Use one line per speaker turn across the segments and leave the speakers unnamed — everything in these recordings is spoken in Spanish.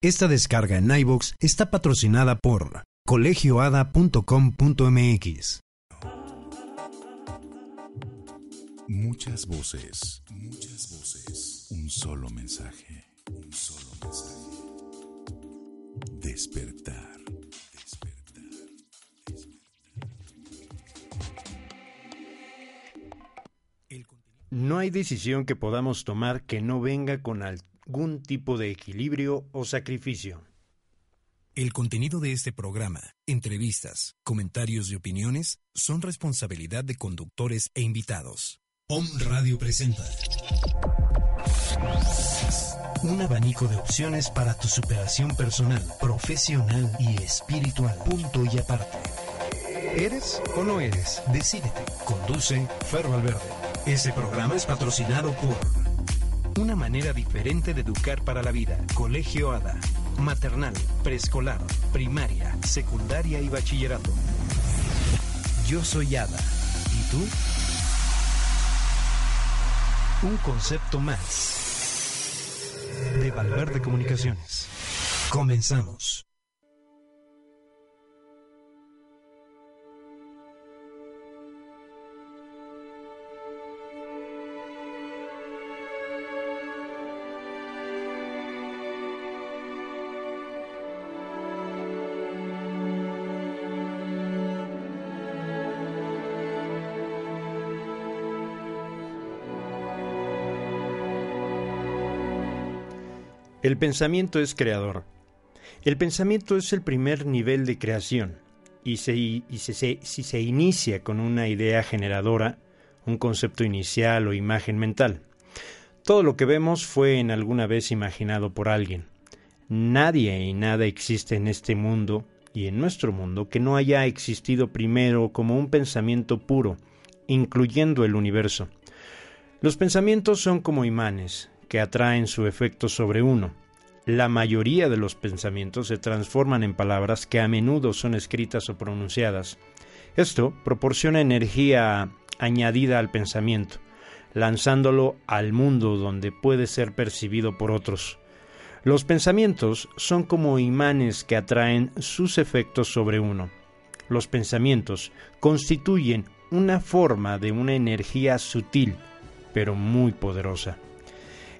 Esta descarga en iVoox está patrocinada por colegioada.com.mx.
Muchas voces, muchas voces. Un solo mensaje, un solo mensaje. Despertar, despertar,
No hay decisión que podamos tomar que no venga con algún tipo de equilibrio o sacrificio.
El contenido de este programa, entrevistas, comentarios y opiniones son responsabilidad de conductores e invitados. Om Radio presenta un abanico de opciones para tu superación personal, profesional y espiritual. Punto y aparte. ¿Eres o no eres? Decídete. Conduce Ferro Valverde. Este programa es patrocinado por una manera diferente de educar para la vida. Colegio ADA. Maternal, preescolar, primaria, secundaria y bachillerato. Yo soy ADA. ¿Y tú? Un concepto más de Valverde Comunicaciones. Comenzamos.
El pensamiento es creador. El pensamiento es el primer nivel de creación y, si se inicia con una idea generadora, un concepto inicial o imagen mental. Todo lo que vemos fue en alguna vez imaginado por alguien. Nadie y nada existe en este mundo y en nuestro mundo que no haya existido primero como un pensamiento puro, incluyendo el universo. Los pensamientos son como imanes, que atraen su efecto sobre uno. La mayoría de los pensamientos se transforman en palabras que a menudo son escritas o pronunciadas. Esto proporciona energía añadida al pensamiento, lanzándolo al mundo donde puede ser percibido por otros. Los pensamientos son como imanes que atraen sus efectos sobre uno. Los pensamientos constituyen una forma de una energía sutil, pero muy poderosa.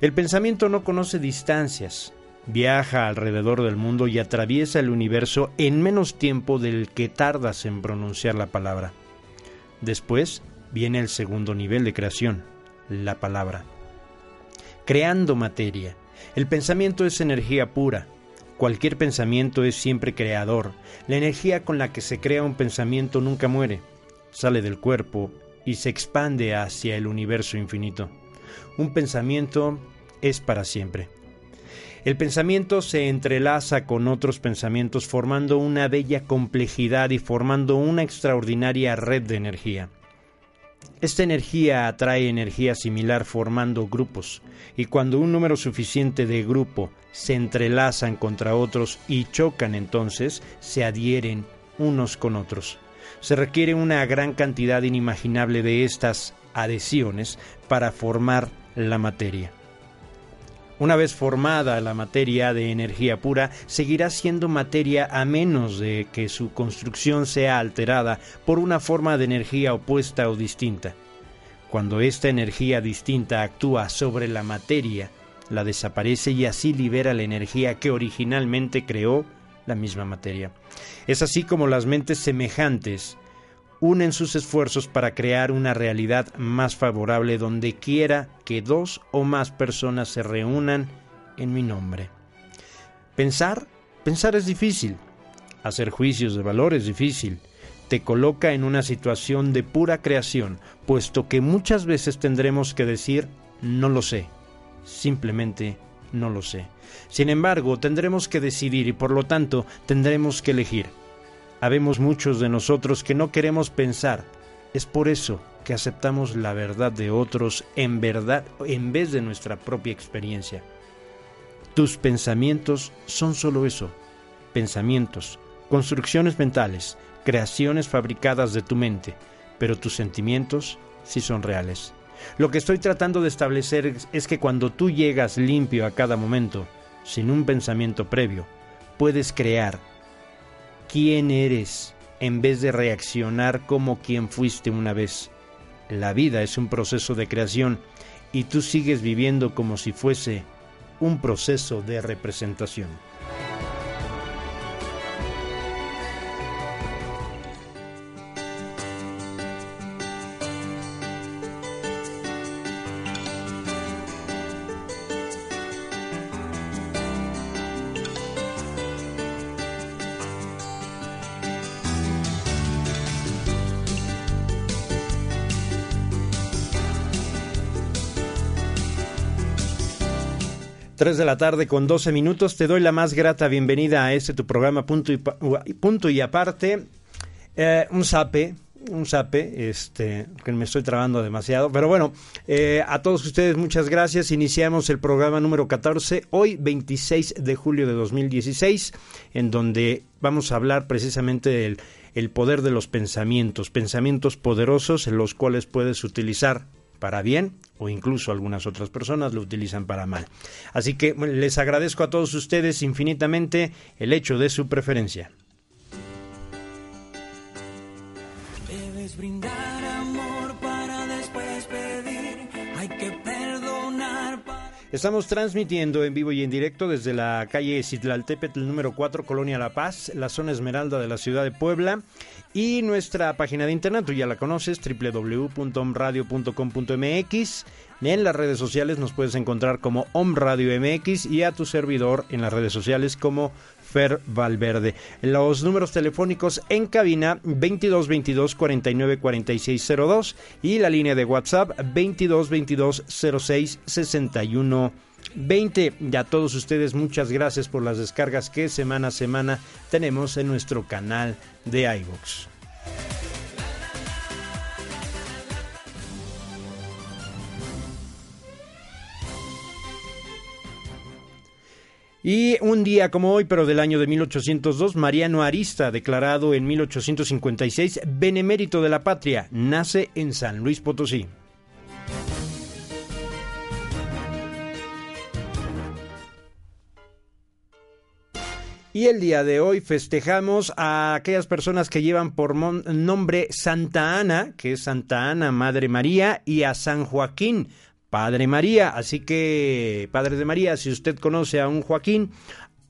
El pensamiento no conoce distancias, viaja alrededor del mundo y atraviesa el universo en menos tiempo del que tardas en pronunciar la palabra. Después viene el segundo nivel de creación, la palabra. Creando materia. El pensamiento es energía pura. Cualquier pensamiento es siempre creador. La energía con la que se crea un pensamiento nunca muere. Sale del cuerpo y se expande hacia el universo infinito. Un pensamiento es para siempre. El pensamiento se entrelaza con otros pensamientos formando una bella complejidad y formando una extraordinaria red de energía. Esta energía atrae energía similar formando grupos, y cuando un número suficiente de grupo se entrelazan contra otros y chocan entonces, se adhieren unos con otros. Se requiere una gran cantidad inimaginable de estas adhesiones para formar la materia. Una vez formada la materia de energía pura, seguirá siendo materia a menos de que su construcción sea alterada por una forma de energía opuesta o distinta. Cuando esta energía distinta actúa sobre la materia, la desaparece y así libera la energía que originalmente creó la misma materia. Es así como las mentes semejantes unen sus esfuerzos para crear una realidad más favorable donde quiera que dos o más personas se reúnan en mi nombre. Pensar, pensar es difícil. Hacer juicios de valor es difícil. Te coloca en una situación de pura creación, puesto que muchas veces tendremos que decir no lo sé. Simplemente no lo sé. Sin embargo, tendremos que decidir y por lo tanto tendremos que elegir. Habemos muchos de nosotros que no queremos pensar. Es por eso que aceptamos la verdad de otros en verdad en vez de nuestra propia experiencia. Tus pensamientos son solo eso, pensamientos, construcciones mentales, creaciones fabricadas de tu mente, pero tus sentimientos sí son reales. Lo que estoy tratando de establecer es que cuando tú llegas limpio a cada momento, sin un pensamiento previo, puedes crear quién eres en vez de reaccionar como quien fuiste una vez. La vida es un proceso de creación y tú sigues viviendo como si fuese un proceso de representación. 3 de la tarde con 12 minutos. Te doy la más grata bienvenida a este tu programa Punto y, punto y Aparte. Eh, un sape, un sape, este, que me estoy trabando demasiado. Pero bueno, eh, a todos ustedes muchas gracias. Iniciamos el programa número 14, hoy 26 de julio de 2016, en donde vamos a hablar precisamente del el poder de los pensamientos, pensamientos poderosos en los cuales puedes utilizar para bien o incluso algunas otras personas lo utilizan para mal. Así que les agradezco a todos ustedes infinitamente el hecho de su preferencia. Estamos transmitiendo en vivo y en directo desde la calle Citlaltépetl número 4, Colonia La Paz, la zona Esmeralda de la ciudad de Puebla. Y nuestra página de internet, tú ya la conoces, www.omradio.com.mx. En las redes sociales nos puedes encontrar como Om Radio MX y a tu servidor en las redes sociales como Fer Valverde. Los números telefónicos en cabina 22 22 49 46 02 y la línea de WhatsApp 22 22 06 61 20. Y a todos ustedes muchas gracias por las descargas que semana a semana tenemos en nuestro canal de iVoox. Y un día como hoy, pero del año de 1802, Mariano Arista, declarado en 1856 benemérito de la patria, nace en San Luis Potosí. Y el día de hoy festejamos a aquellas personas que llevan por nombre Santa Ana, que es Santa Ana, Madre María, y a San Joaquín, Padre María. Así que, Padre de María, si usted conoce a un Joaquín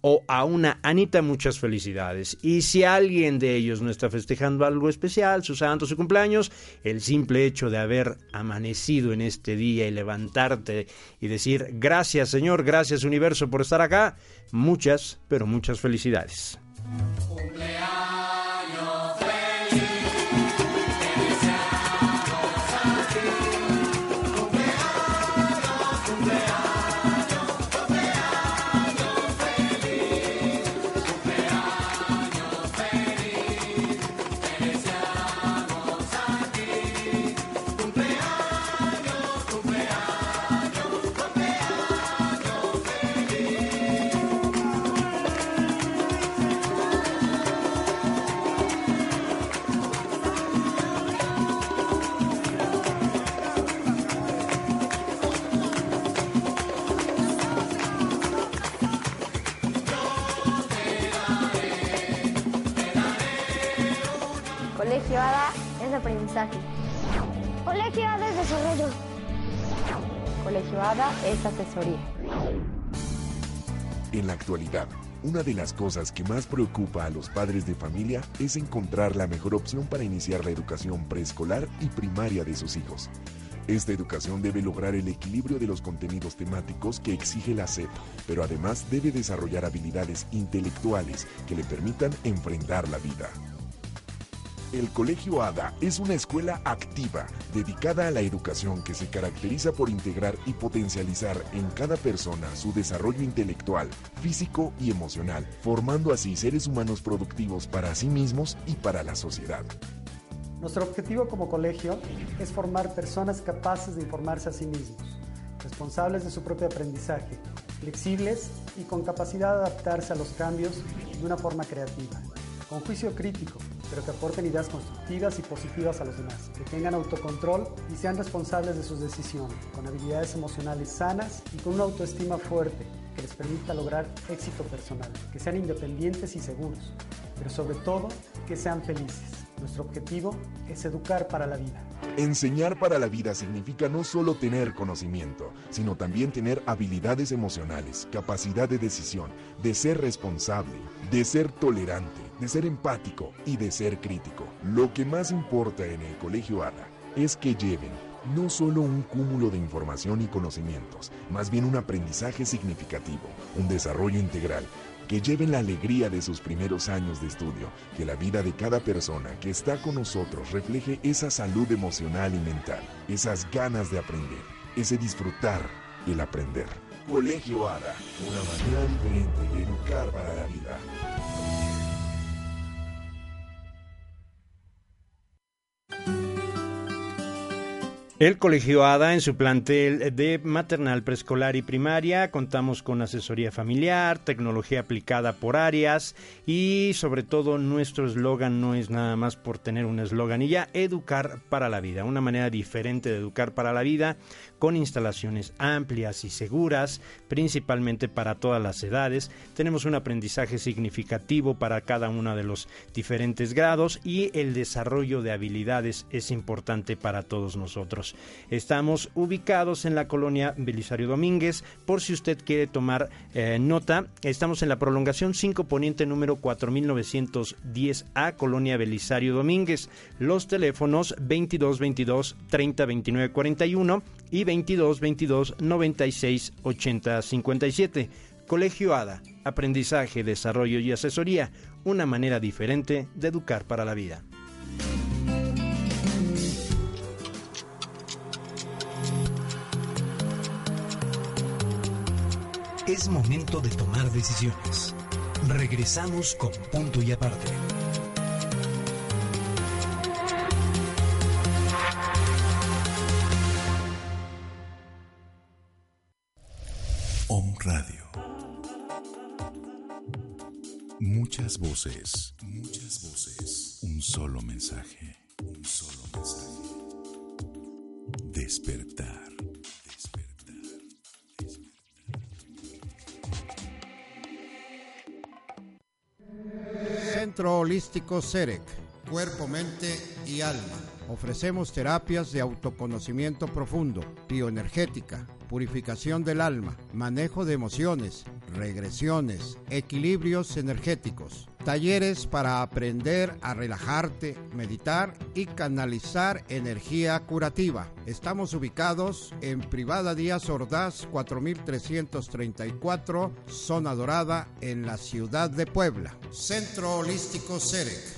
o a una Anita, muchas felicidades. Y si alguien de ellos no está festejando algo especial, su santo, su cumpleaños, el simple hecho de haber amanecido en este día y levantarte y decir gracias Señor, gracias universo por estar acá, muchas, pero muchas felicidades.
Aprendizaje. Colegio ADA es desarrollo. Colegio ADA es asesoría.
En la actualidad, una de las cosas que más preocupa a los padres de familia es encontrar la mejor opción para iniciar la educación preescolar y primaria de sus hijos. Esta educación debe lograr el equilibrio de los contenidos temáticos que exige la SEP, pero además debe desarrollar habilidades intelectuales que le permitan enfrentar la vida. El Colegio ADA es una escuela activa dedicada a la educación que se caracteriza por integrar y potencializar en cada persona su desarrollo intelectual, físico y emocional, formando así seres humanos productivos para sí mismos y para la sociedad.
Nuestro objetivo como colegio es formar personas capaces de informarse a sí mismos, responsables de su propio aprendizaje, flexibles y con capacidad de adaptarse a los cambios de una forma creativa, con juicio crítico pero que aporten ideas constructivas y positivas a los demás, que tengan autocontrol y sean responsables de sus decisiones, con habilidades emocionales sanas y con una autoestima fuerte, que les permita lograr éxito personal, que sean independientes y seguros, pero sobre todo que sean felices. Nuestro objetivo es educar para la vida.
Enseñar para la vida significa no solo tener conocimiento, sino también tener habilidades emocionales, capacidad de decisión, de ser responsable, de ser tolerante, de ser empático y de ser crítico. Lo que más importa en el Colegio ADA es que lleven no solo un cúmulo de información y conocimientos, más bien un aprendizaje significativo, un desarrollo integral, que lleven la alegría de sus primeros años de estudio, que la vida de cada persona que está con nosotros refleje esa salud emocional y mental, esas ganas de aprender, ese disfrutar, el aprender. Colegio ADA, una manera diferente de educar para la vida.
El Colegio ADA en su plantel de maternal, preescolar y primaria contamos con asesoría familiar, tecnología aplicada por áreas y sobre todo nuestro eslogan no es nada más por tener un eslogan y ya, educar para la vida, una manera diferente de educar para la vida con instalaciones amplias y seguras, principalmente para todas las edades. Tenemos un aprendizaje significativo para cada uno de los diferentes grados y el desarrollo de habilidades es importante para todos nosotros. Estamos ubicados en la colonia Belisario Domínguez, por si usted quiere tomar eh, nota, estamos en la prolongación 5 poniente número 4910A, colonia Belisario Domínguez. Los teléfonos 2222 30 29 41 y 22 22 96 80 57. Colegio ADA, aprendizaje, desarrollo y asesoría, una manera diferente de educar para la vida.
Es momento de tomar decisiones. Regresamos con punto y aparte.
Voces, muchas voces. Un solo mensaje, un solo mensaje. Despertar. Despertar.
Centro Holístico CEREC, Cuerpo, Mente y Alma. Ofrecemos terapias de autoconocimiento profundo, bioenergética, purificación del alma, manejo de emociones, regresiones, equilibrios energéticos, talleres para aprender a relajarte, meditar y canalizar energía curativa. Estamos ubicados en Privada Díaz Ordaz 4334, Zona Dorada, en la ciudad de Puebla. Centro Holístico CEREC.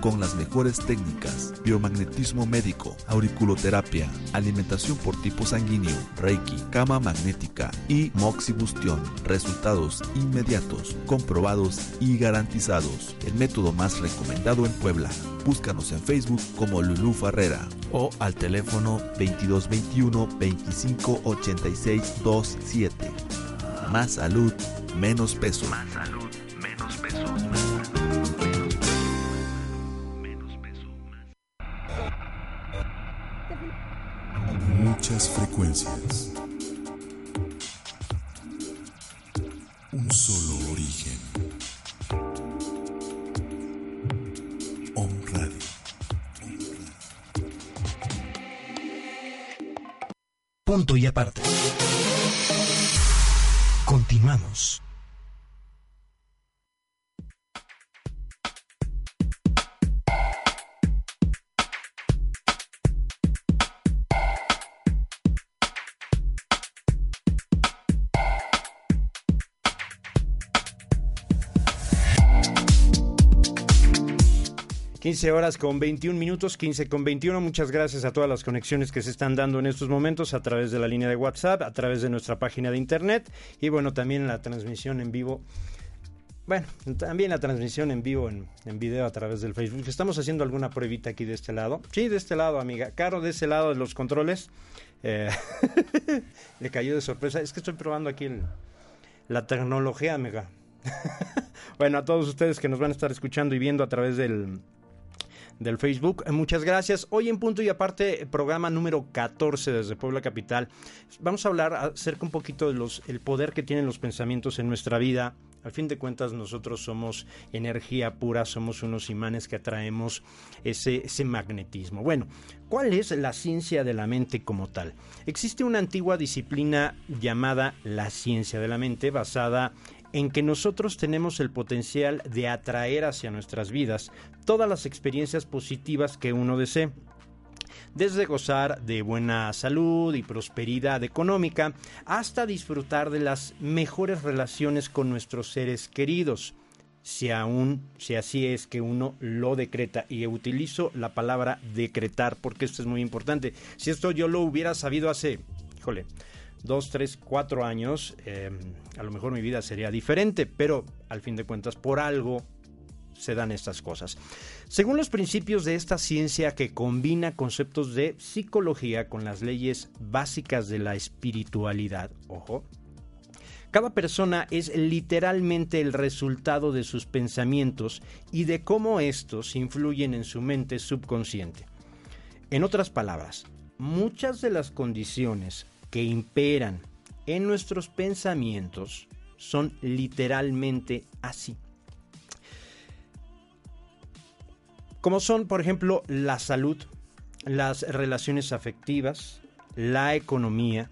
con las mejores técnicas, biomagnetismo médico, auriculoterapia, alimentación por tipo sanguíneo, reiki, cama magnética y moxibustión. Resultados inmediatos, comprobados y garantizados. El método más recomendado en Puebla. Búscanos en Facebook como Lulú Farrera o al teléfono 2221 2586 27. Más salud, menos peso.
Más salud,
Un solo origen. Om Radio.
Punto y aparte.
15 horas con 21 minutos, 15 con 21. Muchas gracias a todas las conexiones que se están dando en estos momentos a través de la línea de WhatsApp, a través de nuestra página de internet y bueno, también la transmisión en vivo. Bueno, también la transmisión en vivo, en, en video a través del Facebook. Estamos haciendo alguna pruebita aquí de este lado. Sí, de este lado, amiga. Caro, de ese lado de los controles. Eh, le cayó de sorpresa. Es que estoy probando aquí la tecnología, amiga. bueno, a todos ustedes que nos van a estar escuchando y viendo a través del, del Facebook. Eh, muchas gracias. Hoy en punto y aparte, programa número 14 desde Puebla Capital. Vamos a hablar acerca un poquito de los el poder que tienen los pensamientos en nuestra vida. Al fin de cuentas, nosotros somos energía pura, somos unos imanes que atraemos ese, ese magnetismo. Bueno, ¿cuál es la ciencia de la mente como tal? Existe una antigua disciplina llamada la ciencia de la mente, basada que nosotros tenemos el potencial de atraer hacia nuestras vidas todas las experiencias positivas que uno desee. Desde gozar de buena salud y prosperidad económica hasta disfrutar de las mejores relaciones con nuestros seres queridos. Si aún, si así es que uno lo decreta, y utilizo la palabra decretar porque esto es muy importante. Si esto yo lo hubiera sabido hace, híjole, dos, tres, cuatro años, eh, a lo mejor mi vida sería diferente, pero al fin de cuentas, por algo se dan estas cosas. Según los principios de esta ciencia que combina conceptos de psicología con las leyes básicas de la espiritualidad, ojo, cada persona es literalmente el resultado de sus pensamientos y de cómo estos influyen en su mente subconsciente. En otras palabras, muchas de las condiciones que imperan en nuestros pensamientos son literalmente así. Como son, por ejemplo, la salud, las relaciones afectivas, la economía,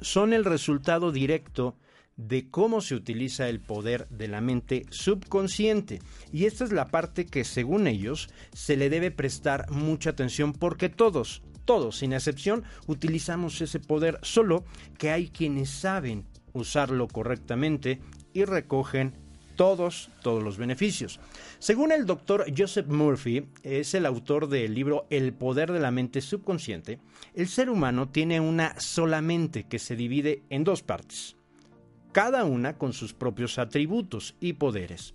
son el resultado directo de cómo se utiliza el poder de la mente subconsciente. Y esta es la parte que, según ellos, se le debe prestar mucha atención porque todos, todos, sin excepción, utilizamos ese poder, solo que hay quienes saben usarlo correctamente y recogen todos, todos los beneficios. Según el doctor Joseph Murphy, es el autor del libro El poder de la mente subconsciente, el ser humano tiene una sola mente que se divide en dos partes, cada una con sus propios atributos y poderes.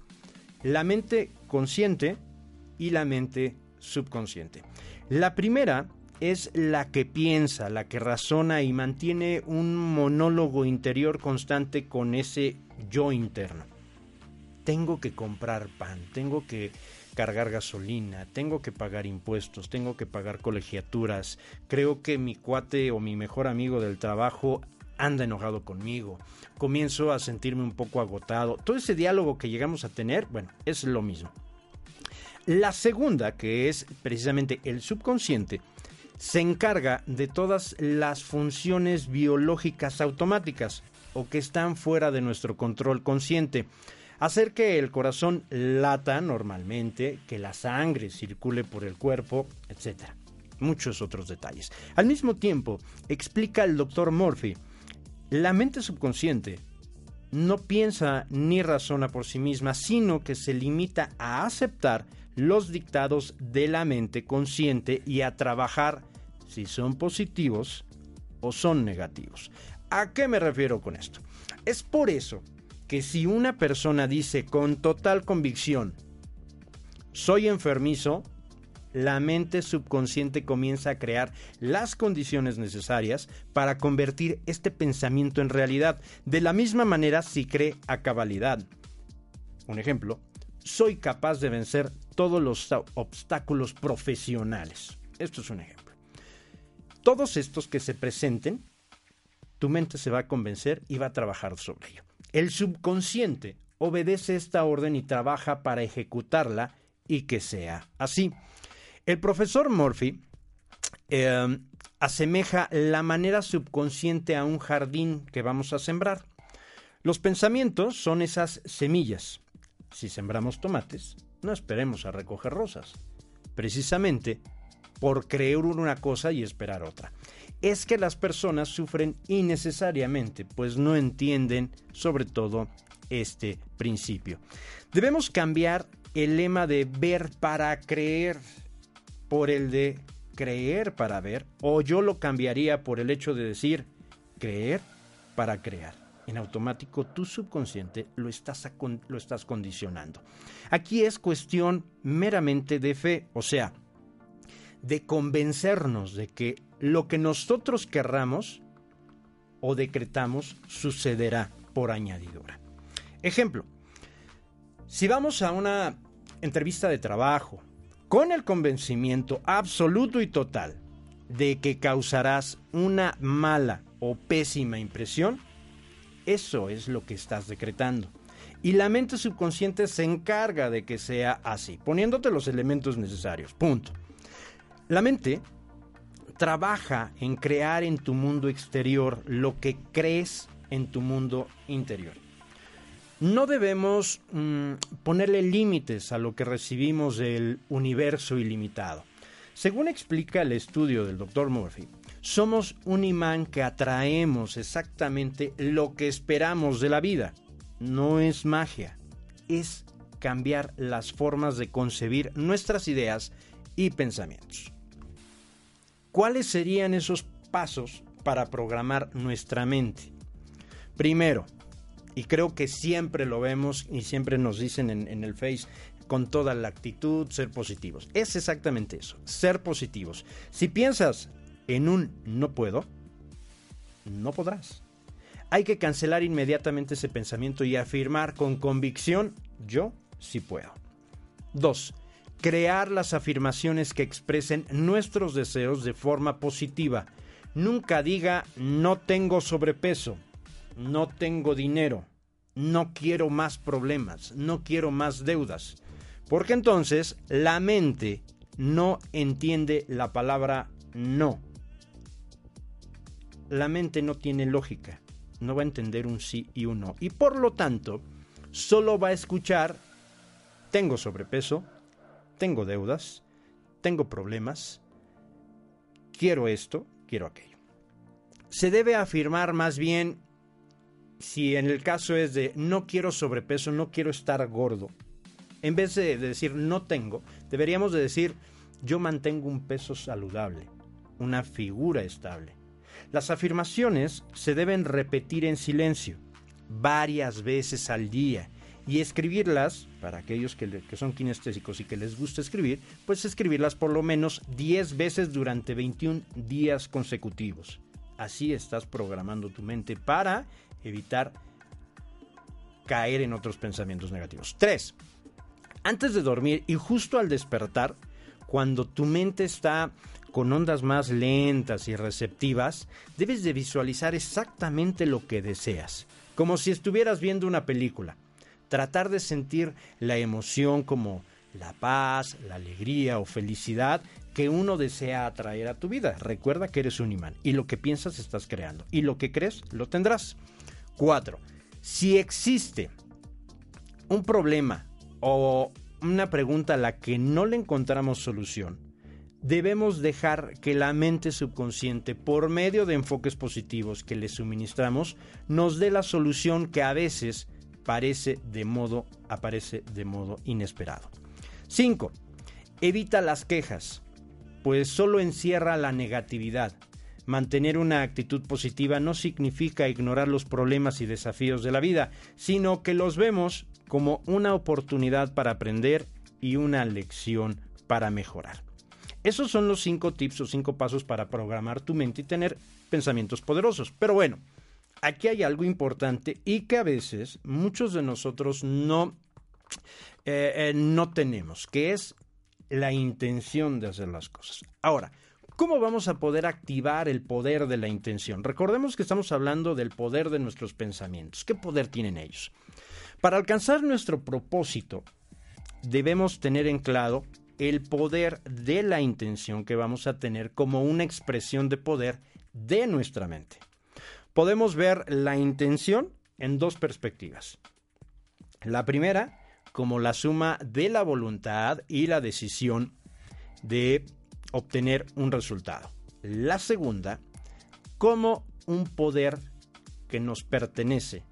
La mente consciente y la mente subconsciente. La primera es la que piensa, la que razona y mantiene un monólogo interior constante con ese yo interno. Tengo que comprar pan, tengo que cargar gasolina, tengo que pagar impuestos, tengo que pagar colegiaturas, creo que mi cuate o mi mejor amigo del trabajo anda enojado conmigo, comienzo a sentirme un poco agotado. Todo ese diálogo que llegamos a tener, bueno, es lo mismo. La segunda, que es precisamente el subconsciente, se encarga de todas las funciones biológicas automáticas o que están fuera de nuestro control consciente. Hacer que el corazón lata normalmente, que la sangre circule por el cuerpo, etc. Muchos otros detalles. Al mismo tiempo, explica el doctor Murphy, la mente subconsciente no piensa ni razona por sí misma, sino que se limita a aceptar los dictados de la mente consciente y a trabajar si son positivos o son negativos. ¿A qué me refiero con esto? Es por eso que si una persona dice con total convicción, soy enfermizo, la mente subconsciente comienza a crear las condiciones necesarias para convertir este pensamiento en realidad. De la misma manera si cree a cabalidad. Un ejemplo, soy capaz de vencer todos los obstáculos profesionales. Esto es un ejemplo. Todos estos que se presenten, tu mente se va a convencer y va a trabajar sobre ello. El subconsciente obedece esta orden y trabaja para ejecutarla y que sea así. El profesor Murphy eh, asemeja la manera subconsciente a un jardín que vamos a sembrar. Los pensamientos son esas semillas. Si sembramos tomates, no esperemos a recoger rosas. Precisamente por creer una cosa y esperar otra. Es que las personas sufren innecesariamente, pues no entienden sobre todo este principio. Debemos cambiar el lema de ver para creer por el de creer para ver, o yo lo cambiaría por el hecho de decir creer para crear. en automático tu subconsciente lo estás, lo estás condicionando. Aquí es cuestión meramente de fe, o sea, de convencernos de que lo que nosotros querramos o decretamos sucederá por añadidura. Ejemplo, si vamos a una entrevista de trabajo con el convencimiento absoluto y total de que causarás una mala o pésima impresión, eso es lo que estás decretando. Y la mente subconsciente se encarga de que sea así, poniéndote los elementos necesarios. Punto. La mente trabaja en crear en tu mundo exterior lo que crees en tu mundo interior. No debemos mm, ponerle límites a lo que recibimos del universo ilimitado. Según explica el estudio del Dr. Murphy, somos un imán que atraemos exactamente lo que esperamos de la vida. No es magia, es cambiar las formas de concebir nuestras ideas y pensamientos. ¿Cuáles serían esos pasos para programar nuestra mente? Primero, y creo que siempre lo vemos y siempre nos dicen en, el Face, con toda la actitud, ser positivos. Es exactamente eso, ser positivos. Si piensas en un no puedo, no podrás. Hay que cancelar inmediatamente ese pensamiento y afirmar con convicción, yo sí puedo. 2. Crear las afirmaciones que expresen nuestros deseos de forma positiva. Nunca diga no tengo sobrepeso, no tengo dinero, no quiero más problemas, no quiero más deudas. Porque entonces la mente no entiende la palabra no. La mente no tiene lógica, no va a entender un sí y un no. Y por lo tanto, solo va a escuchar, tengo sobrepeso, tengo deudas, tengo problemas, quiero esto, quiero aquello. Se debe afirmar más bien, si en el caso es de no quiero sobrepeso, no quiero estar gordo, en vez de decir no tengo, deberíamos de decir yo mantengo un peso saludable, una figura estable. Las afirmaciones se deben repetir en silencio varias veces al día y escribirlas, para aquellos que, que, son kinestésicos y que les gusta escribir, pues escribirlas por lo menos 10 veces durante 21 días consecutivos. Así estás programando tu mente para evitar caer en otros pensamientos negativos. 3 antes de dormir y justo al despertar, cuando tu mente está con ondas más lentas y receptivas, debes de visualizar exactamente lo que deseas, como si estuvieras viendo una película. Tratar de sentir la emoción como la paz, la alegría o felicidad que uno desea atraer a tu vida. Recuerda que eres un imán y lo que piensas estás creando y lo que crees lo tendrás. 4. Si existe un problema o una pregunta a la que no le encontramos solución, debemos dejar que la mente subconsciente, por medio de enfoques positivos que le suministramos, nos dé la solución que a veces de modo, aparece de modo inesperado. 5. Evita las quejas, pues solo encierra la negatividad. Mantener una actitud positiva no significa ignorar los problemas y desafíos de la vida, sino que los vemos como una oportunidad para aprender y una lección para mejorar. Esos son los cinco tips o cinco pasos para programar tu mente y tener pensamientos poderosos. Pero bueno, aquí hay algo importante y que a veces muchos de nosotros no, eh, eh, no tenemos, que es la intención de hacer las cosas. Ahora, ¿Cómo vamos a poder activar el poder de la intención? Recordemos que estamos hablando del poder de nuestros pensamientos. ¿Qué poder tienen ellos? Para alcanzar nuestro propósito, debemos tener en claro el poder de la intención que vamos a tener como una expresión de poder de nuestra mente. Podemos ver la intención en dos perspectivas. La primera, como la suma de la voluntad y la decisión de obtener un resultado. La segunda, como un poder que nos pertenece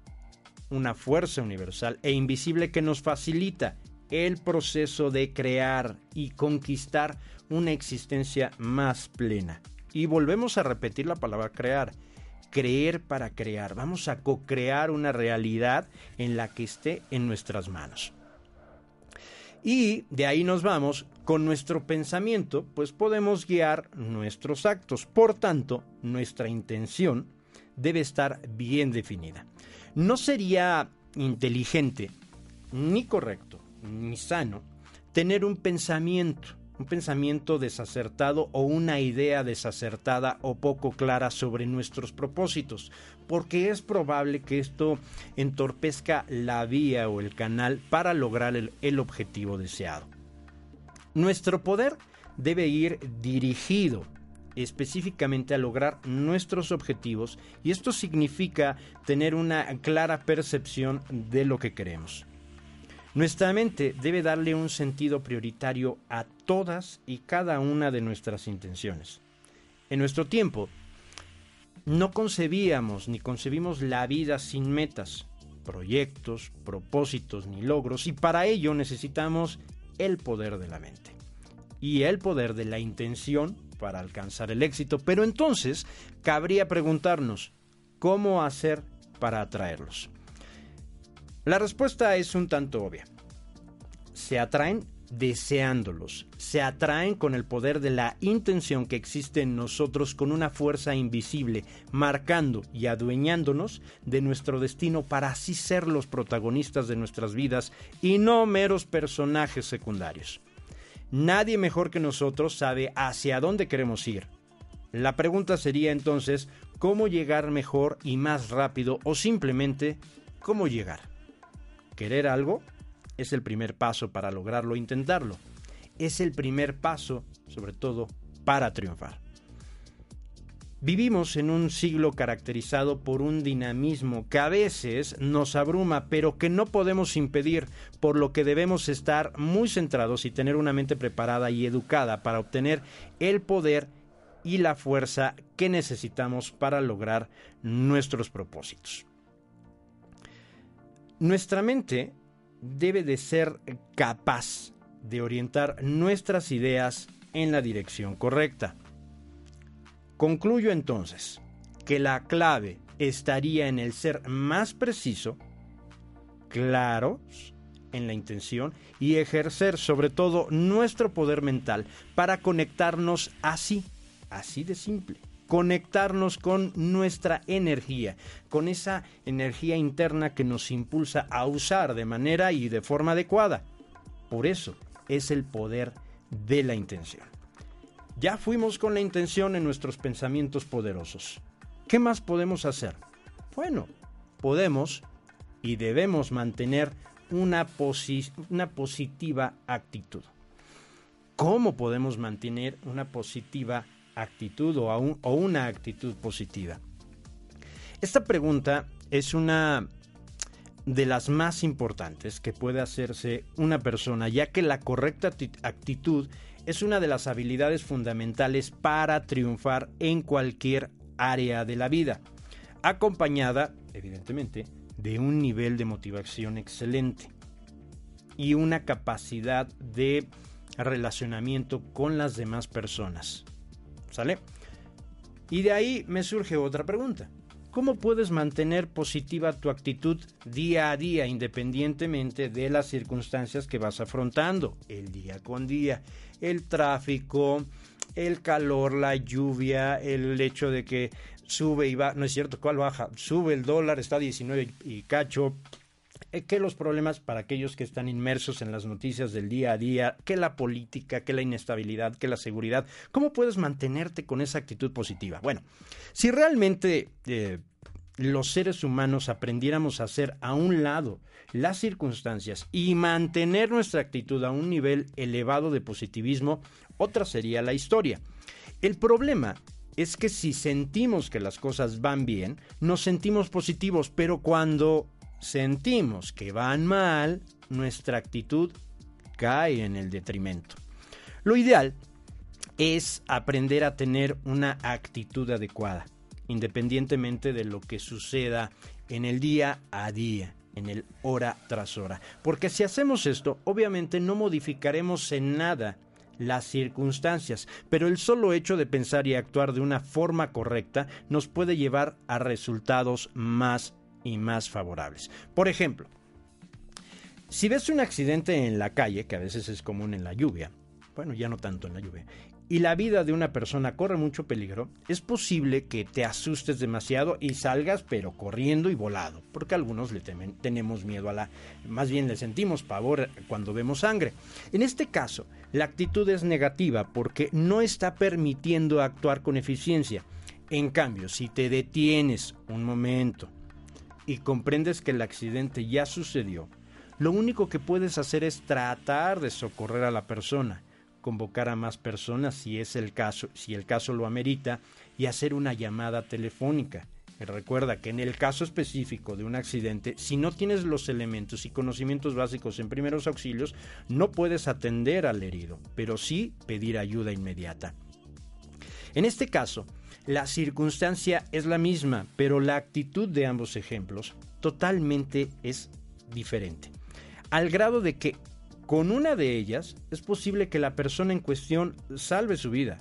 una fuerza universal e invisible que nos facilita el proceso de crear y conquistar una existencia más plena. Y volvemos a repetir la palabra crear. Creer para crear, vamos a co-crear una realidad en la que esté en nuestras manos. Y de ahí nos vamos, con nuestro pensamiento, pues podemos guiar nuestros actos. Por tanto, nuestra intención debe estar bien definida. No sería inteligente, ni correcto, ni sano tener un pensamiento un pensamiento desacertado o una idea desacertada o poco clara sobre nuestros propósitos, porque es probable que esto entorpezca la vía o el canal para lograr el, el objetivo deseado. Nuestro poder debe ir dirigido específicamente a lograr nuestros objetivos y esto significa tener una clara percepción de lo que queremos. Nuestra mente debe darle un sentido prioritario a todas y cada una de nuestras intenciones. En nuestro tiempo, no concebíamos ni concebimos la vida sin metas, proyectos, propósitos ni logros y para ello necesitamos el poder de la mente y el poder de la intención para alcanzar el éxito. Pero entonces cabría preguntarnos, ¿cómo hacer para atraerlos? La respuesta es un tanto obvia. Se atraen deseándolos, se atraen con el poder de la intención que existe en nosotros con una fuerza invisible, marcando y adueñándonos de nuestro destino para así ser los protagonistas de nuestras vidas y no meros personajes secundarios. Nadie mejor que nosotros sabe hacia dónde queremos ir. La pregunta sería entonces, ¿cómo llegar mejor y más rápido o simplemente cómo llegar? Querer algo es el primer paso para lograrlo, intentarlo. Es el primer paso, sobre todo, para triunfar. Vivimos en un siglo caracterizado por un dinamismo que a veces nos abruma, pero que no podemos impedir, por lo que debemos estar muy centrados y tener una mente preparada y educada para obtener el poder y la fuerza que necesitamos para lograr nuestros propósitos. Nuestra mente debe de ser capaz de orientar nuestras ideas en la dirección correcta. Concluyo entonces que la clave estaría en el ser más preciso, claros en la intención y ejercer sobre todo nuestro poder mental para conectarnos así, así de simple, conectarnos con nuestra energía, con esa energía interna que nos impulsa a usar de manera y de forma adecuada. Por eso es el poder de la intención. Ya fuimos con la intención en nuestros pensamientos poderosos. ¿Qué más podemos hacer? Bueno, podemos y debemos mantener una, una positiva actitud. ¿Cómo podemos mantener una positiva actitud o, o una actitud positiva? Esta pregunta es una de las más importantes que puede hacerse una persona, ya que la correcta actitud es una de las habilidades fundamentales para triunfar en cualquier área de la vida, acompañada, evidentemente, de un nivel de motivación excelente y una capacidad de relacionamiento con las demás personas. ¿Sale? Y de ahí me surge otra pregunta. ¿Cómo puedes mantener positiva tu actitud día a día, independientemente de las circunstancias que vas afrontando, el día con día? El tráfico, el calor, la lluvia, el hecho de que sube y va, no es cierto, ¿cuál baja? Sube el dólar, está a 19 y cacho, que los problemas para aquellos que están inmersos en las noticias del día a día, que la política, que la inestabilidad, que la seguridad. ¿Cómo puedes mantenerte con esa actitud positiva? Bueno, si realmente eh, los seres humanos aprendiéramos a hacer a un lado las circunstancias y mantener nuestra actitud a un nivel elevado de positivismo, otra sería la historia. El problema es que si sentimos que las cosas van bien, nos sentimos positivos, pero cuando sentimos que van mal, nuestra actitud cae en el detrimento. Lo ideal es aprender a tener una actitud adecuada, independientemente de lo que suceda en el día a día, en el hora tras hora. Porque si hacemos esto, obviamente no modificaremos en nada las circunstancias, pero el solo hecho de pensar y actuar de una forma correcta nos puede llevar a resultados más y más favorables. Por ejemplo, si ves un accidente en la calle, que a veces es común en la lluvia, bueno, ya no tanto en la lluvia, y la vida de una persona corre mucho peligro, es posible que te asustes demasiado y salgas pero corriendo y volado, porque algunos le temen, tenemos miedo a la, más bien le sentimos pavor cuando vemos sangre. En este caso, la actitud es negativa porque no está permitiendo actuar con eficiencia. En cambio, si te detienes un momento y comprendes que el accidente ya sucedió, lo único que puedes hacer es tratar de socorrer a la persona convocar a más personas si es el caso, si el caso lo amerita y hacer una llamada telefónica. Recuerda que en el caso específico de un accidente, si no tienes los elementos y conocimientos básicos en primeros auxilios, no puedes atender al herido, pero sí pedir ayuda inmediata. En este caso, la circunstancia es la misma, pero la actitud de ambos ejemplos totalmente es diferente. Al grado de que con una de ellas es posible que la persona en cuestión salve su vida.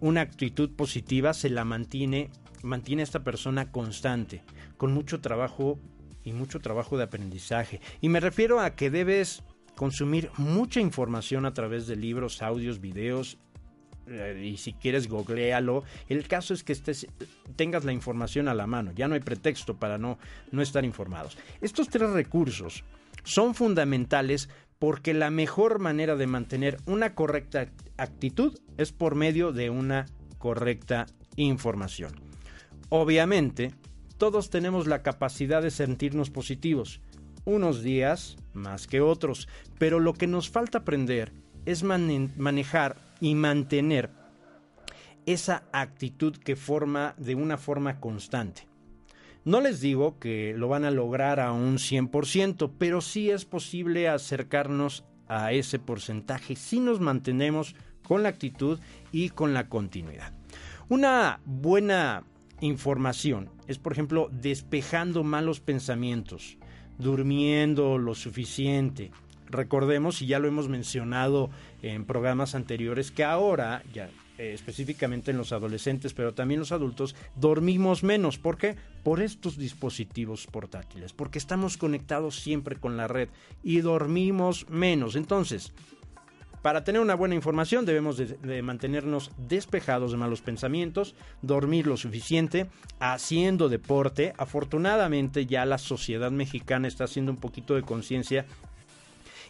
Una actitud positiva se la mantiene, mantiene a esta persona constante, con mucho trabajo y mucho trabajo de aprendizaje. Y me refiero a que debes consumir mucha información a través de libros, audios, videos, y si quieres googlealo. El caso es que estés, tengas la información a la mano, ya no hay pretexto para no, no estar informados. Estos tres recursos son fundamentales porque la mejor manera de mantener una correcta actitud es por medio de una correcta información. Obviamente, todos tenemos la capacidad de sentirnos positivos, unos días más que otros, pero lo que nos falta aprender es manejar y mantener esa actitud que forma de una forma constante. No les digo que lo van a lograr a un 100%, pero sí es posible acercarnos a ese porcentaje si nos mantenemos con la actitud y con la continuidad. Una buena información es, por ejemplo, despejando malos pensamientos, durmiendo lo suficiente. Recordemos, y ya lo hemos mencionado en programas anteriores, que ahora, ya eh, específicamente en los adolescentes, pero también los adultos, dormimos menos. ¿Por qué? Por estos dispositivos portátiles, porque estamos conectados siempre con la red y dormimos menos. Entonces, para tener una buena información debemos de, mantenernos despejados de malos pensamientos, dormir lo suficiente, haciendo deporte. Afortunadamente ya la sociedad mexicana está haciendo un poquito de conciencia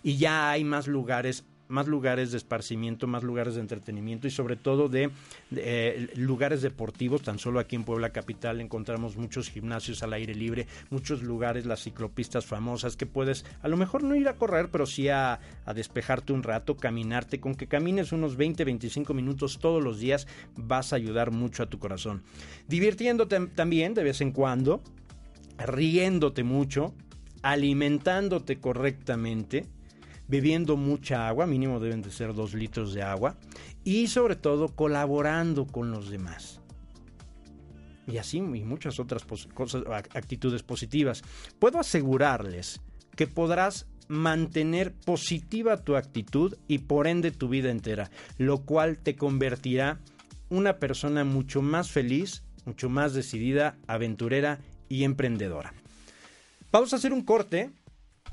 y ya hay más lugares más lugares de esparcimiento, más lugares de entretenimiento y sobre todo de, eh, lugares deportivos. Tan solo aquí en Puebla Capital encontramos muchos gimnasios al aire libre, muchos lugares, las ciclopistas famosas que puedes a lo mejor no ir a correr, pero sí a, a despejarte un rato, caminarte. Con que camines unos 20, 25 minutos todos los días vas a ayudar mucho a tu corazón. Divirtiéndote también de vez en cuando, riéndote mucho, alimentándote correctamente bebiendo mucha agua, mínimo deben de ser dos litros de agua, y sobre todo colaborando con los demás. Y así y muchas otras cosas, actitudes positivas. Puedo asegurarles que podrás mantener positiva tu actitud y por ende tu vida entera, lo cual te convertirá una persona mucho más feliz, mucho más decidida, aventurera y emprendedora. Vamos a hacer un corte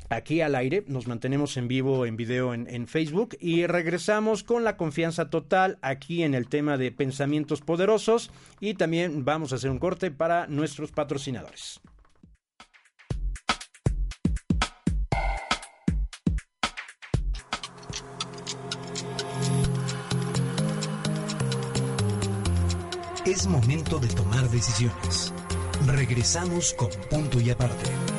aquí al aire. Nos mantenemos en vivo, en video en, Facebook y regresamos con la confianza total aquí en el tema de pensamientos poderosos y también vamos a hacer un corte para nuestros patrocinadores.
Es momento de tomar decisiones. Regresamos con punto y aparte.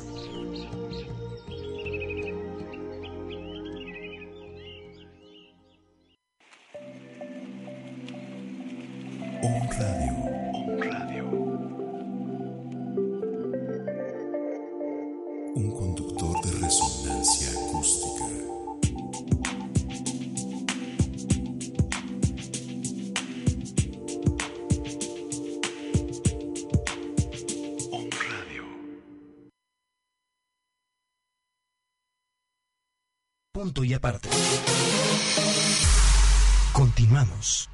Y aparte. Continuamos.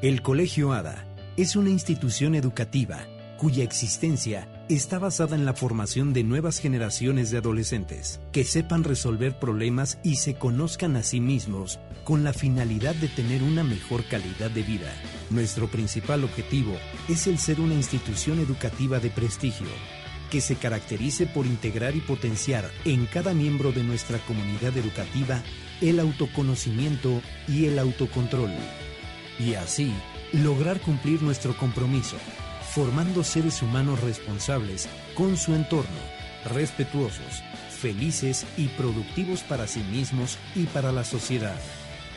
El Colegio ADA es una institución educativa cuya existencia está basada en la formación de nuevas generaciones de adolescentes que sepan resolver problemas y se conozcan a sí mismos con la finalidad de tener una mejor calidad de vida. Nuestro principal objetivo es el ser una institución educativa de prestigio que se caracterice por integrar y potenciar en cada miembro de nuestra comunidad educativa el autoconocimiento y el autocontrol y así lograr cumplir nuestro compromiso, formando seres humanos responsables con su entorno, respetuosos, felices y productivos para sí mismos y para la sociedad.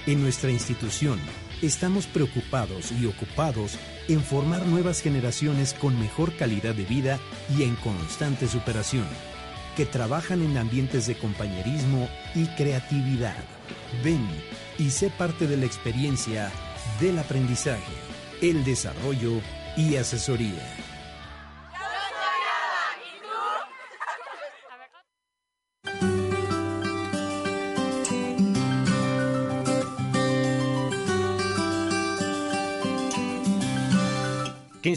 En nuestra institución estamos preocupados y ocupados en formar nuevas generaciones con mejor calidad de vida y en constante superación, que trabajan en ambientes de compañerismo y creatividad. Ven y sé parte de la experiencia del aprendizaje, el desarrollo y asesoría.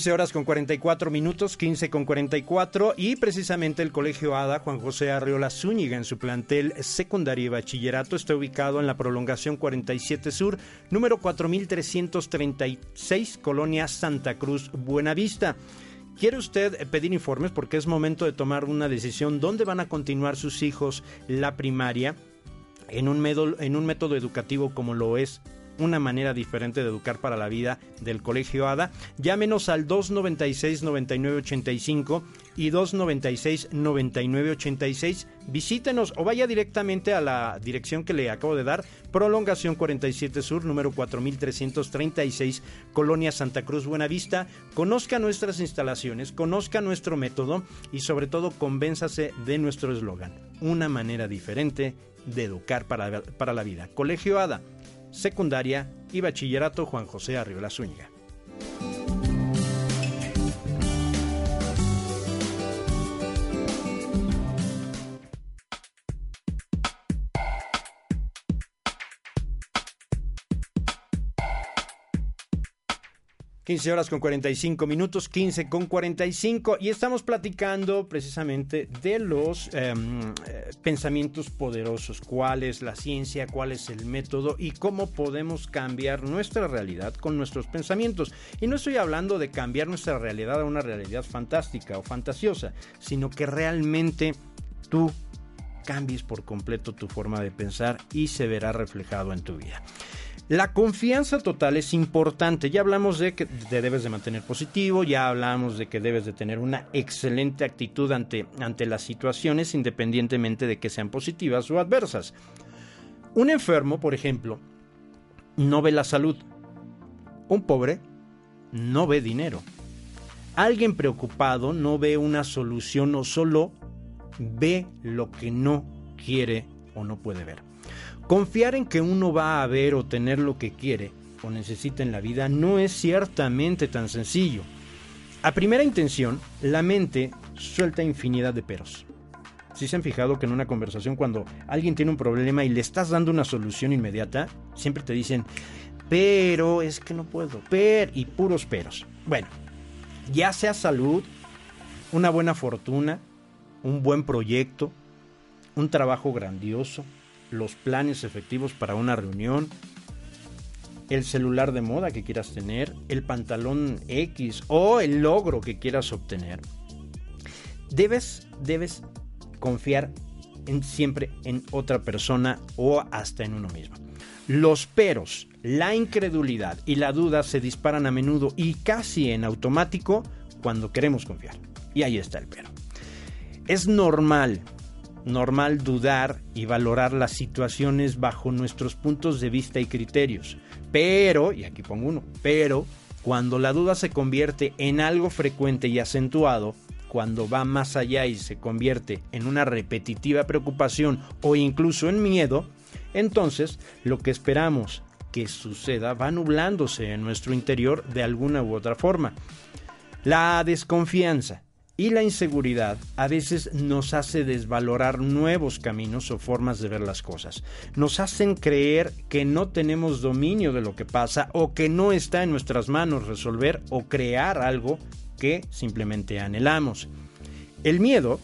15 horas con 44 minutos, 15 con 44, y precisamente el Colegio ADA Juan José Arriola Zúñiga en su plantel secundario y bachillerato está ubicado en la prolongación 47 Sur, número 4336, Colonia Santa Cruz, Buenavista. ¿Quiere usted pedir informes? Porque es momento de tomar una decisión. ¿Dónde van a continuar sus hijos la primaria? En un método educativo como lo es una manera diferente de educar para la vida del Colegio ADA. Llámenos al 296-9985 y 296-9986. Visítenos o vaya directamente a la dirección que le acabo de dar, Prolongación 47 Sur, número 4336, Colonia Santa Cruz Buenavista. Conozca nuestras instalaciones, conozca nuestro método y sobre todo convénzase de nuestro eslogan, una manera diferente de educar para, para la vida. Colegio ADA secundaria y bachillerato Juan José Arriola Zúñiga. 15 horas con 45 minutos, 15 con 45, y estamos platicando precisamente de los eh, pensamientos poderosos, cuál es la ciencia, cuál es el método y cómo podemos cambiar nuestra realidad con nuestros pensamientos. Y no estoy hablando de cambiar nuestra realidad a una realidad fantástica o fantasiosa, sino que realmente tú cambies por completo tu forma de pensar y se verá reflejado en tu vida. La confianza total es importante. Ya hablamos de que te debes de mantener positivo, ya hablamos de que debes de tener una excelente actitud ante, ante las situaciones independientemente de que sean positivas o adversas. Un enfermo, por ejemplo, no ve la salud. Un pobre no ve dinero. Alguien preocupado no ve una solución o solo ve lo que no quiere o no puede ver. Confiar en que uno va a ver o tener lo que quiere o necesita en la vida no es ciertamente tan sencillo. A primera intención, la mente suelta infinidad de peros. Si se han fijado que en una conversación cuando alguien tiene un problema y le estás dando una solución inmediata, siempre te dicen, pero es que no puedo, per y puros peros. Bueno, ya sea salud, una buena fortuna, un buen proyecto, un trabajo grandioso, los planes efectivos para una reunión, el celular de moda que quieras tener, el pantalón X o el logro que quieras obtener. Debes, debes confiar en, siempre en otra persona o hasta en uno mismo. Los peros, la incredulidad y la duda se disparan a menudo y casi en automático cuando queremos confiar. Y ahí está el pero. Es normal normal dudar y valorar las situaciones bajo nuestros puntos de vista y criterios. Pero, y aquí pongo uno, pero cuando la duda se convierte en algo frecuente y acentuado, cuando va más allá y se convierte en una repetitiva preocupación o incluso en miedo, entonces lo que esperamos que suceda va nublándose en nuestro interior de alguna u otra forma. La desconfianza, y la inseguridad a veces nos hace desvalorar nuevos caminos o formas de ver las cosas. Nos hacen creer que no tenemos dominio de lo que pasa o que no está en nuestras manos resolver o crear algo que simplemente anhelamos. El miedo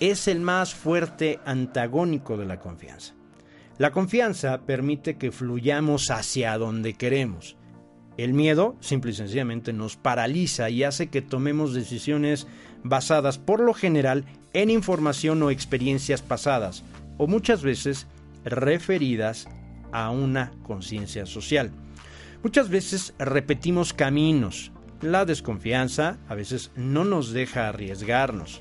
es el más fuerte antagónico de la confianza. La confianza permite que fluyamos hacia donde queremos el miedo simple y sencillamente nos paraliza y hace que tomemos decisiones basadas por lo general en información o experiencias pasadas, o muchas veces referidas a una conciencia social. Muchas veces repetimos caminos. La desconfianza a veces no nos deja arriesgarnos.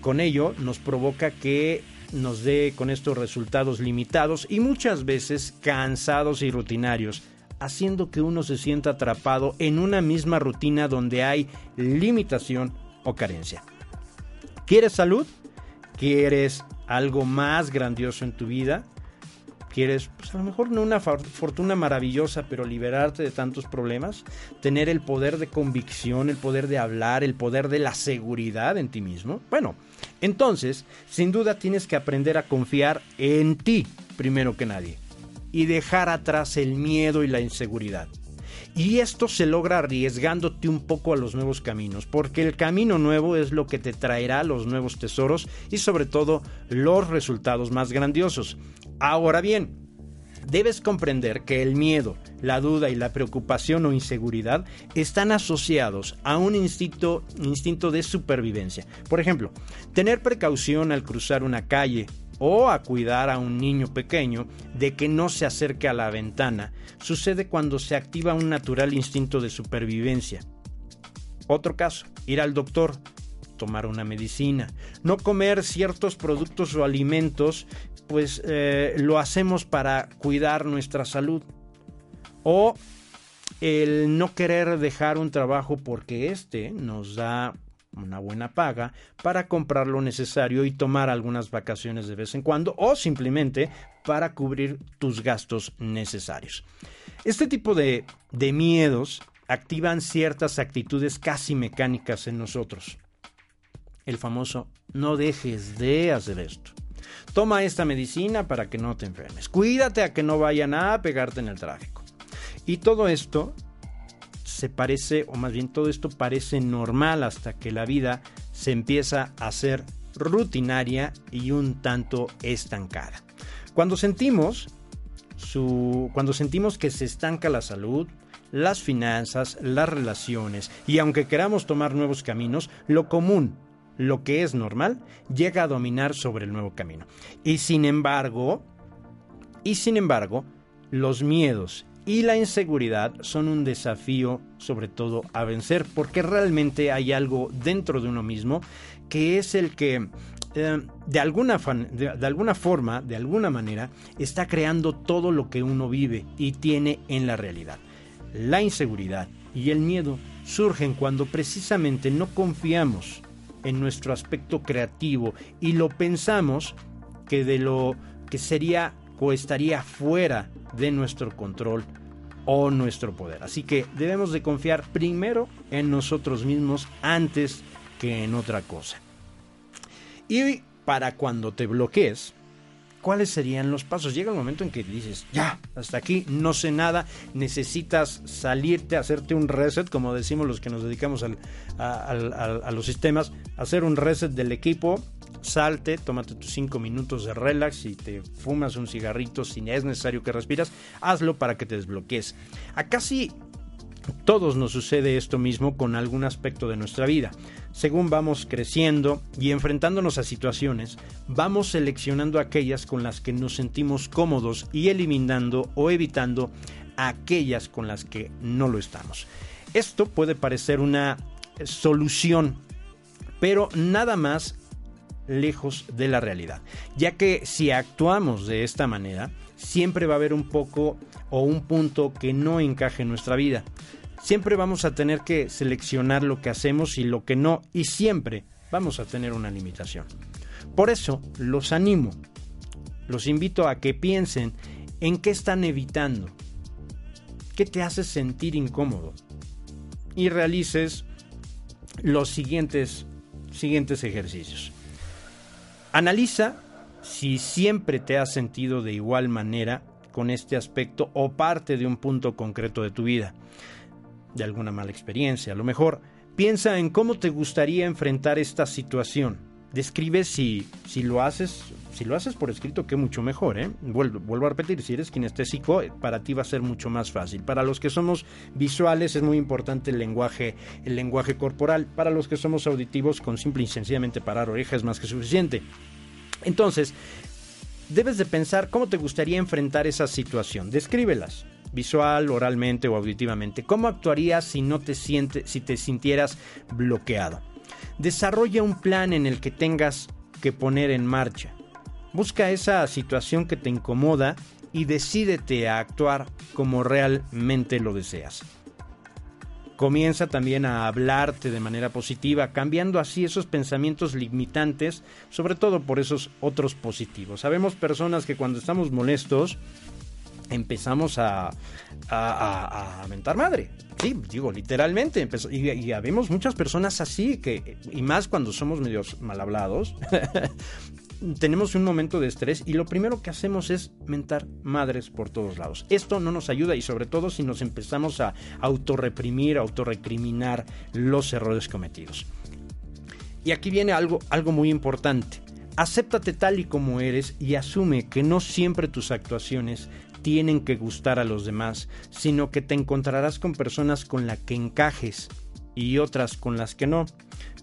Con ello nos provoca que nos dé con estos resultados limitados y muchas veces cansados y rutinarios haciendo que uno se sienta atrapado en una misma rutina donde hay limitación o carencia. ¿Quieres salud? ¿Quieres algo más grandioso en tu vida? ¿Quieres, pues a lo mejor no una fortuna maravillosa, pero liberarte de tantos problemas? ¿Tener el poder de convicción, el poder de hablar, el poder de la seguridad en ti mismo? Bueno, entonces, sin duda tienes que aprender a confiar en ti primero que nadie y dejar atrás el miedo y la inseguridad. Y esto se logra arriesgándote un poco a los nuevos caminos, porque el camino nuevo es lo que te traerá los nuevos tesoros y sobre todo los resultados más grandiosos. Ahora bien, debes comprender que el miedo, la duda y la preocupación o inseguridad están asociados a un instinto, instinto de supervivencia. Por ejemplo, tener precaución al cruzar una calle, o a cuidar a un niño pequeño de que no se acerque a la ventana sucede cuando se activa un natural instinto de supervivencia. Otro caso, ir al doctor, tomar una medicina, no comer ciertos productos o alimentos, pues eh, lo hacemos para cuidar nuestra salud. O el no querer dejar un trabajo porque este nos da una buena paga para comprar lo necesario y tomar algunas vacaciones de vez en cuando o simplemente para cubrir tus gastos necesarios. Este tipo de, de miedos activan ciertas actitudes casi mecánicas en nosotros. El famoso no dejes de hacer esto. Toma esta medicina para que no te enfermes. Cuídate a que no vayan a pegarte en el tráfico. Y todo esto se parece, o más bien todo esto parece normal hasta que la vida se empieza a ser rutinaria y un tanto estancada. Cuando sentimos su, cuando sentimos que se estanca la salud, las finanzas, las relaciones, y aunque queramos tomar nuevos caminos, lo común, lo que es normal, llega a dominar sobre el nuevo camino. Y sin embargo, y sin embargo, los miedos y la inseguridad son un desafío sobre todo a vencer porque realmente hay algo dentro de uno mismo que es el que eh, de, alguna de, alguna forma, de alguna manera, está creando todo lo que uno vive y tiene en la realidad. La inseguridad y el miedo surgen cuando precisamente no confiamos en nuestro aspecto creativo y lo pensamos que de lo que sería o estaría fuera de nuestro control o nuestro poder. Así que debemos de confiar primero en nosotros mismos antes que en otra cosa. Y para cuando te bloquees, ¿cuáles serían los pasos? Llega el momento en que dices, ya, hasta aquí, no sé nada, necesitas salirte, hacerte un reset, como decimos los que nos dedicamos a, los sistemas, hacer un reset del equipo, salte, tómate tus cinco minutos de relax y te fumas un cigarrito si es necesario que respiras, hazlo para que te desbloquees. A casi todos nos sucede esto mismo con algún aspecto de nuestra vida. Según vamos creciendo y enfrentándonos a situaciones, vamos seleccionando aquellas con las que nos sentimos cómodos y eliminando o evitando aquellas con las que no lo estamos. Esto puede parecer una solución, pero nada más lejos de la realidad, ya que si actuamos de esta manera, siempre va a haber un poco o un punto que no encaje en nuestra vida siempre vamos a tener que seleccionar lo que hacemos y lo que no, y siempre vamos a tener una limitación. Por eso los animo, los invito a que piensen en qué están evitando, qué te hace sentir incómodo y realices los siguientes, siguientes ejercicios. Analiza si siempre te has sentido de igual manera con este aspecto o parte de un punto concreto de tu vida de alguna mala experiencia. A lo mejor piensa en cómo te gustaría enfrentar esta situación. Describe si, si lo haces, si lo haces por escrito, que mucho mejor, ¿eh? Vuelvo, a repetir, si eres kinestésico, para ti va a ser mucho más fácil. Para los que somos visuales es muy importante el lenguaje, el lenguaje corporal. Para los que somos auditivos, con simple y sencillamente parar orejas es más que suficiente. Entonces, debes de pensar cómo te gustaría enfrentar esa situación. Descríbelas visual, oralmente o auditivamente. ¿Cómo actuarías si no te sientes, si te sintieras bloqueado? Desarrolla un plan en el que tengas que poner en marcha. Busca esa situación que te incomoda y decídete a actuar como realmente lo deseas. Comienza también a hablarte de manera positiva, cambiando así esos pensamientos limitantes, sobre todo por esos otros positivos. Sabemos personas que cuando estamos molestos, empezamos a, a, aventar madre. Sí, digo, literalmente. y, y habemos muchas personas así, que, y más cuando somos medios mal hablados, tenemos un momento de estrés y lo primero que hacemos es mentar madres por todos lados. Esto no nos ayuda y sobre todo si nos empezamos a autorreprimir, a autorrecriminar los errores cometidos. Y aquí viene algo, algo muy importante. Acéptate tal y como eres y asume que no siempre tus actuaciones tienen que gustar a los demás, sino que te encontrarás con personas con las que encajes y otras con las que no,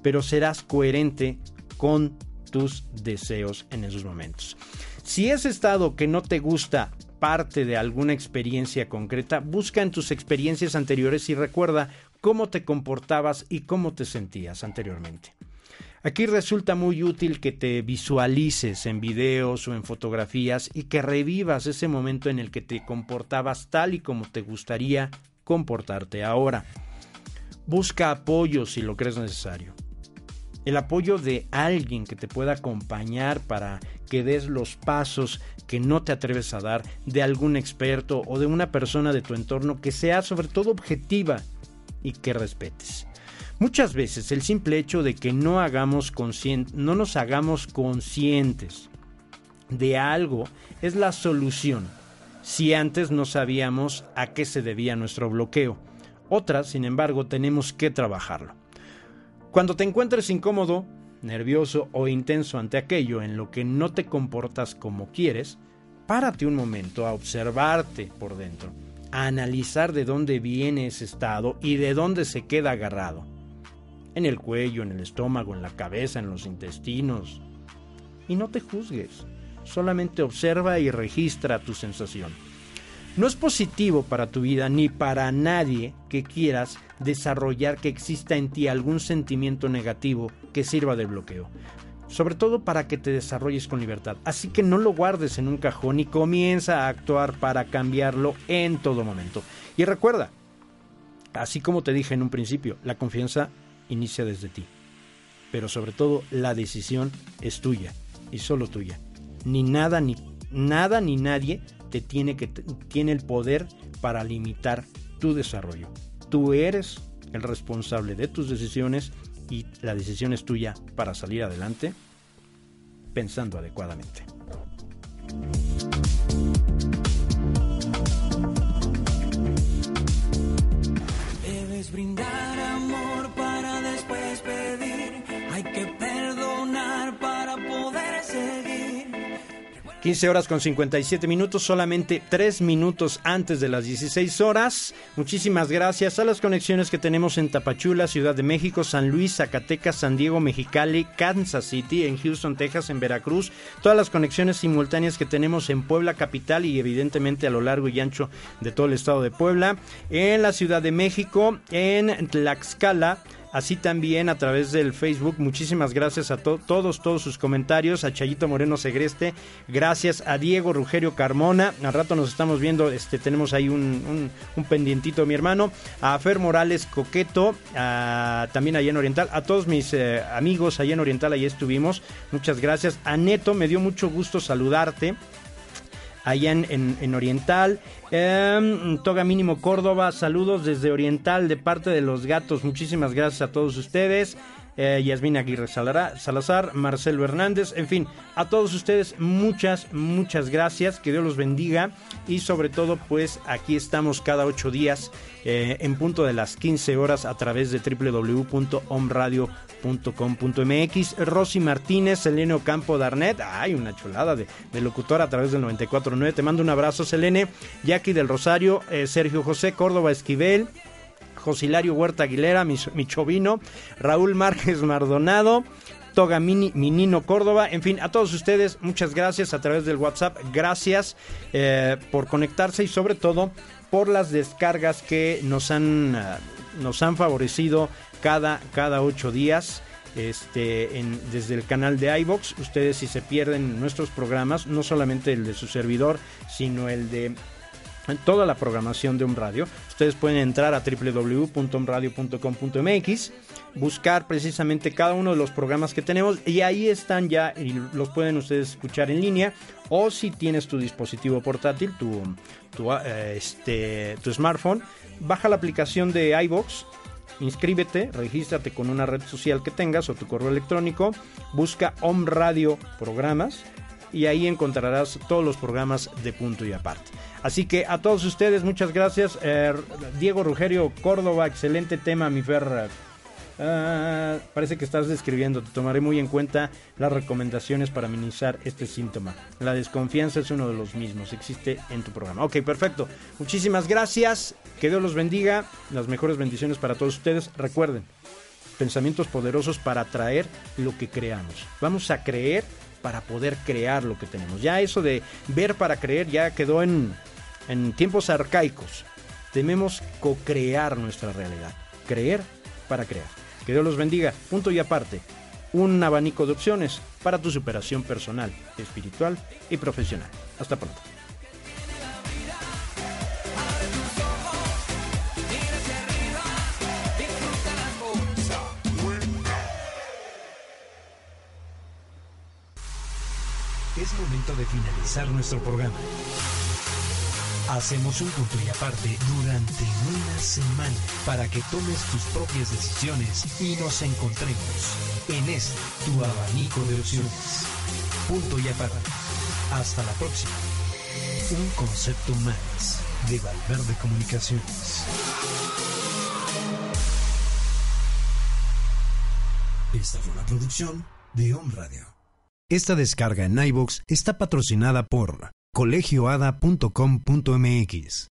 pero serás coherente con tus deseos en esos momentos. Si ese estado que no te gusta parte de alguna experiencia concreta, busca en tus experiencias anteriores y recuerda cómo te comportabas y cómo te sentías anteriormente. Aquí resulta muy útil que te visualices en videos o en fotografías y que revivas ese momento en el que te comportabas tal y como te gustaría comportarte ahora. Busca apoyo si lo crees necesario. El apoyo de alguien que te pueda acompañar para que des los pasos que no te atreves a dar, de algún experto o de una persona de tu entorno que sea sobre todo objetiva y que respetes. Muchas veces el simple hecho de que no, hagamos no nos hagamos conscientes de algo es la solución, si antes no sabíamos a qué se debía nuestro bloqueo. Otras, sin embargo, tenemos que trabajarlo. Cuando te encuentres incómodo, nervioso o intenso ante aquello en lo que no te comportas como quieres, párate un momento a observarte por dentro, a analizar de dónde viene ese estado y de dónde se queda agarrado en el cuello, en el estómago, en la cabeza, en los intestinos. Y no te juzgues, solamente observa y registra tu sensación. No es positivo para tu vida ni para nadie que quieras desarrollar que exista en ti algún sentimiento negativo que sirva de bloqueo. Sobre todo para que te desarrolles con libertad. Así que no lo guardes en un cajón y comienza a actuar para cambiarlo en todo momento. Y recuerda, así como te dije en un principio, la confianza inicia desde ti. Pero sobre todo la decisión es tuya y solo tuya. Ni nada ni nada ni nadie te tiene que tiene el poder para limitar tu desarrollo. Tú eres el responsable de tus decisiones y la decisión es tuya para salir adelante pensando adecuadamente. 15 horas con 57 minutos, solamente 3 minutos antes de las 16 horas. Muchísimas gracias a las conexiones que tenemos en Tapachula, Ciudad de México, San Luis, Zacatecas, San Diego, Mexicali, Kansas City, en Houston, Texas, en Veracruz. Todas las conexiones simultáneas que tenemos en Puebla Capital y evidentemente a lo largo y ancho de todo el estado de Puebla. En la Ciudad de México, en Tlaxcala así también a través del Facebook. Muchísimas gracias a todos, todos sus comentarios, a Chayito Moreno Segreste, gracias. A Diego Rugerio Carmona, al rato nos estamos viendo, este, tenemos ahí un, un, pendientito mi hermano, a Fer Morales Coqueto, también allá en Oriental, a todos mis eh, amigos allá en Oriental, ahí estuvimos, muchas gracias, a Neto, me dio mucho gusto saludarte allá en, Oriental. Em, Toga Mínimo Córdoba, saludos desde Oriental de parte de los gatos. Muchísimas gracias a todos ustedes. Eh, Yasmina Aguirre Salazar, Marcelo Hernández, en fin, a todos ustedes muchas, muchas gracias, que Dios los bendiga y sobre todo pues aquí estamos cada ocho días eh, en punto de las 15 horas a través de www.omradio.com.mx. Rosy Martínez, Selene Ocampo Darnet, ay, una chulada de, locutor a través del 94.9, te mando un abrazo Selene, Jackie del Rosario, eh, Sergio José Córdoba Esquivel, Josilario Huerta Aguilera, mi, chovino, Raúl Márquez Mardonado, Toga Minino Córdoba, en fin, a todos ustedes, muchas gracias a través del WhatsApp, gracias eh, por conectarse y sobre todo por las descargas que nos han, ah, nos han favorecido cada, cada ocho días. Este, desde el canal de iBox, ustedes si se pierden nuestros programas, no solamente el de su servidor, sino el de toda la programación de un radio. Ustedes pueden entrar a www.omradio.com.mx, buscar precisamente cada uno de los programas que tenemos y ahí están ya y los pueden ustedes escuchar en línea o si tienes tu dispositivo portátil, tu, tu, eh, este, tu smartphone, baja la aplicación de iBox inscríbete, regístrate con una red social que tengas o tu correo electrónico, busca Om Radio Programas y ahí encontrarás todos los programas de punto y aparte. Así que a todos ustedes, muchas gracias. Eh, Diego Rugerio Córdoba, excelente tema, mi Fer. Ah, parece que estás describiendo, te tomaré muy en cuenta las recomendaciones para minimizar este síntoma. La desconfianza es uno de los mismos, existe en tu programa. Ok, perfecto. Muchísimas gracias, que Dios los bendiga, las mejores bendiciones para todos ustedes. Recuerden, pensamientos poderosos para atraer lo que creamos. Vamos a creer para poder crear lo que tenemos. Ya eso de ver para creer ya quedó en, en tiempos arcaicos. Debemos co-crear nuestra realidad. Creer para crear. Que Dios los bendiga. Punto y aparte. Un abanico de opciones para tu superación personal, espiritual y profesional. Hasta pronto.
Momento de finalizar nuestro programa. Hacemos un punto y aparte durante una semana para que tomes tus propias decisiones y nos encontremos en este tu abanico de opciones. Punto y aparte. Hasta la próxima. Un concepto más de Valverde Comunicaciones. Esta fue una producción de Home Radio. Esta descarga en iBox está patrocinada por colegioada.com.mx